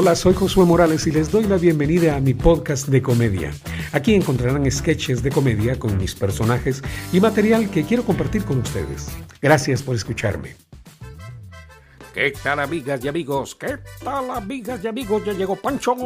Hola, soy Josué Morales y les doy la bienvenida a mi podcast de comedia. Aquí encontrarán sketches de comedia con mis personajes y material que quiero compartir con ustedes. Gracias por escucharme. ¿Qué tal amigas y amigos? ¿Qué tal amigas y amigos? Ya llegó Pancho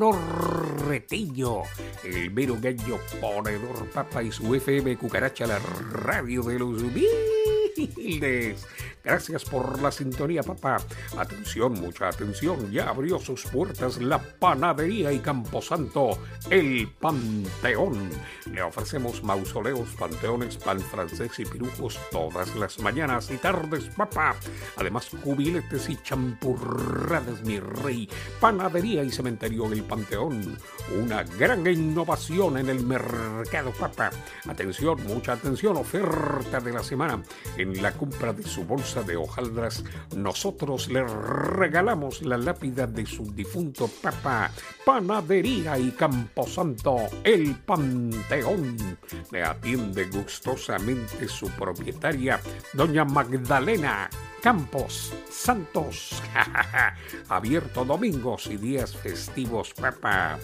Norretillo, el merugueño ponedor papa y su FM cucaracha, la radio de los humildes. Gracias por la sintonía, papá. Atención, mucha atención. Ya abrió sus puertas la panadería y Camposanto, el Panteón. Le ofrecemos mausoleos, panteones, pan francés y pirujos todas las mañanas y tardes, papá. Además, cubiletes y champurradas, mi rey. Panadería y cementerio El Panteón. Una gran innovación en el mercado, papá. Atención, mucha atención. Oferta de la semana. En la compra de su bolsa de hojaldras, nosotros le regalamos la lápida de su difunto papá. Panadería y Camposanto, el Panteón. Le atiende gustosamente su propietaria, doña Magdalena Campos Santos. Abierto domingos y días festivos, papá.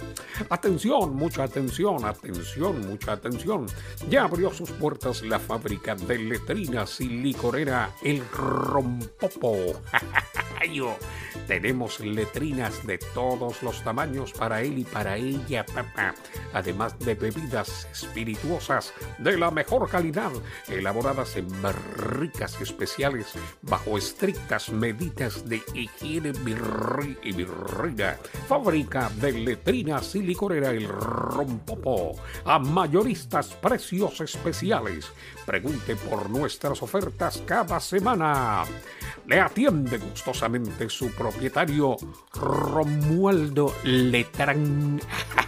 Atención, mucha atención, atención, mucha atención. Ya abrió sus puertas la fábrica de letrinas y licorera El Rompopo. Tenemos letrinas de todos los tamaños para él y para ella, papá. Además de bebidas espirituosas de la mejor calidad, elaboradas en barricas especiales bajo estrictas medidas de higiene virrey y virreina. Fábrica de letrinas y licorera El Rompopo. A mayoristas precios especiales. Pregunte por nuestras ofertas cada semana. Le atiende gustosamente su propietario Romualdo Letrán.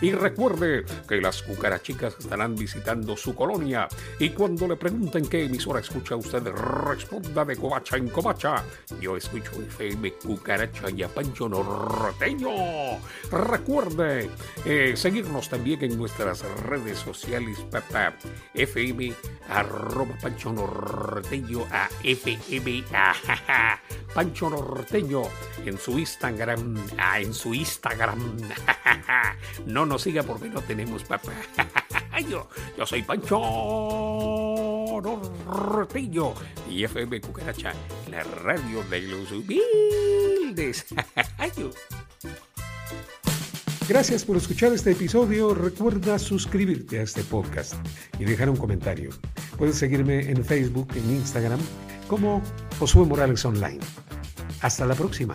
Y recuerde que las cucarachicas estarán visitando su colonia y cuando le pregunten qué emisora escucha usted, responda de covacha en covacha. Yo escucho FM Cucaracha y a Pancho Norteño. Recuerde eh, seguirnos también en nuestras redes sociales, papá. FM arroba Pancho Norteño a FM a, Pancho Norteño en su Instagram, ah, en su Instagram. no nos siga porque no tenemos papá. yo, yo soy Pancho Norteño y FM Cucaracha, la radio de los humildes. Gracias por escuchar este episodio. Recuerda suscribirte a este podcast y dejar un comentario. Puedes seguirme en Facebook, en Instagram, como Josué Morales Online. Hasta la próxima.